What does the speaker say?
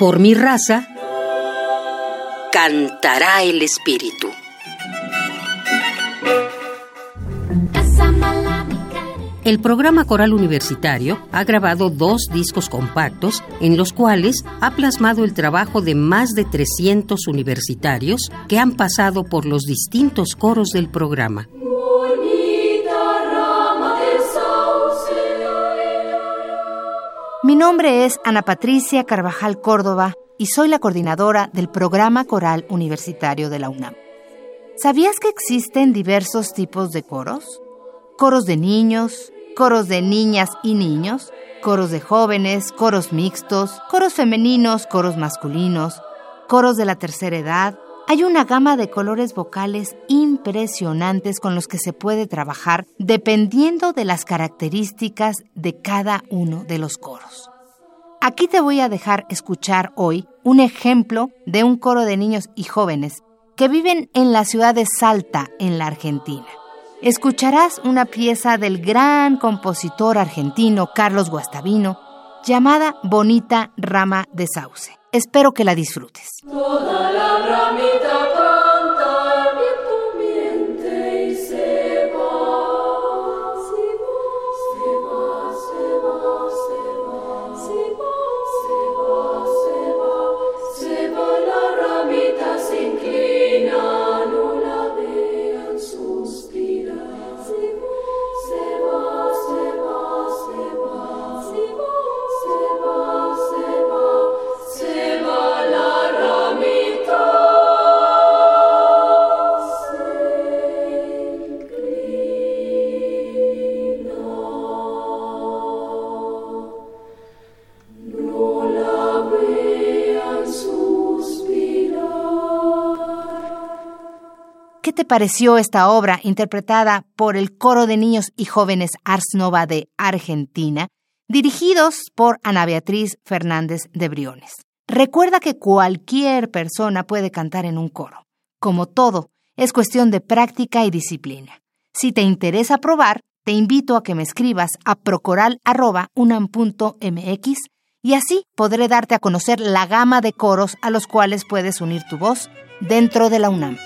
Por mi raza, cantará el espíritu. El programa coral universitario ha grabado dos discos compactos en los cuales ha plasmado el trabajo de más de 300 universitarios que han pasado por los distintos coros del programa. Nombre es Ana Patricia Carvajal Córdoba y soy la coordinadora del programa coral universitario de la UNAM. ¿Sabías que existen diversos tipos de coros? Coros de niños, coros de niñas y niños, coros de jóvenes, coros mixtos, coros femeninos, coros masculinos, coros de la tercera edad. Hay una gama de colores vocales impresionantes con los que se puede trabajar dependiendo de las características de cada uno de los coros. Aquí te voy a dejar escuchar hoy un ejemplo de un coro de niños y jóvenes que viven en la ciudad de Salta, en la Argentina escucharás una pieza del gran compositor argentino Carlos Guastavino llamada Bonita Rama de Sauce. Espero que la disfrutes. ¿Qué te pareció esta obra interpretada por el coro de niños y jóvenes Ars Nova de Argentina, dirigidos por Ana Beatriz Fernández de Briones? Recuerda que cualquier persona puede cantar en un coro. Como todo, es cuestión de práctica y disciplina. Si te interesa probar, te invito a que me escribas a procoral.unam.mx y así podré darte a conocer la gama de coros a los cuales puedes unir tu voz dentro de la UNAM.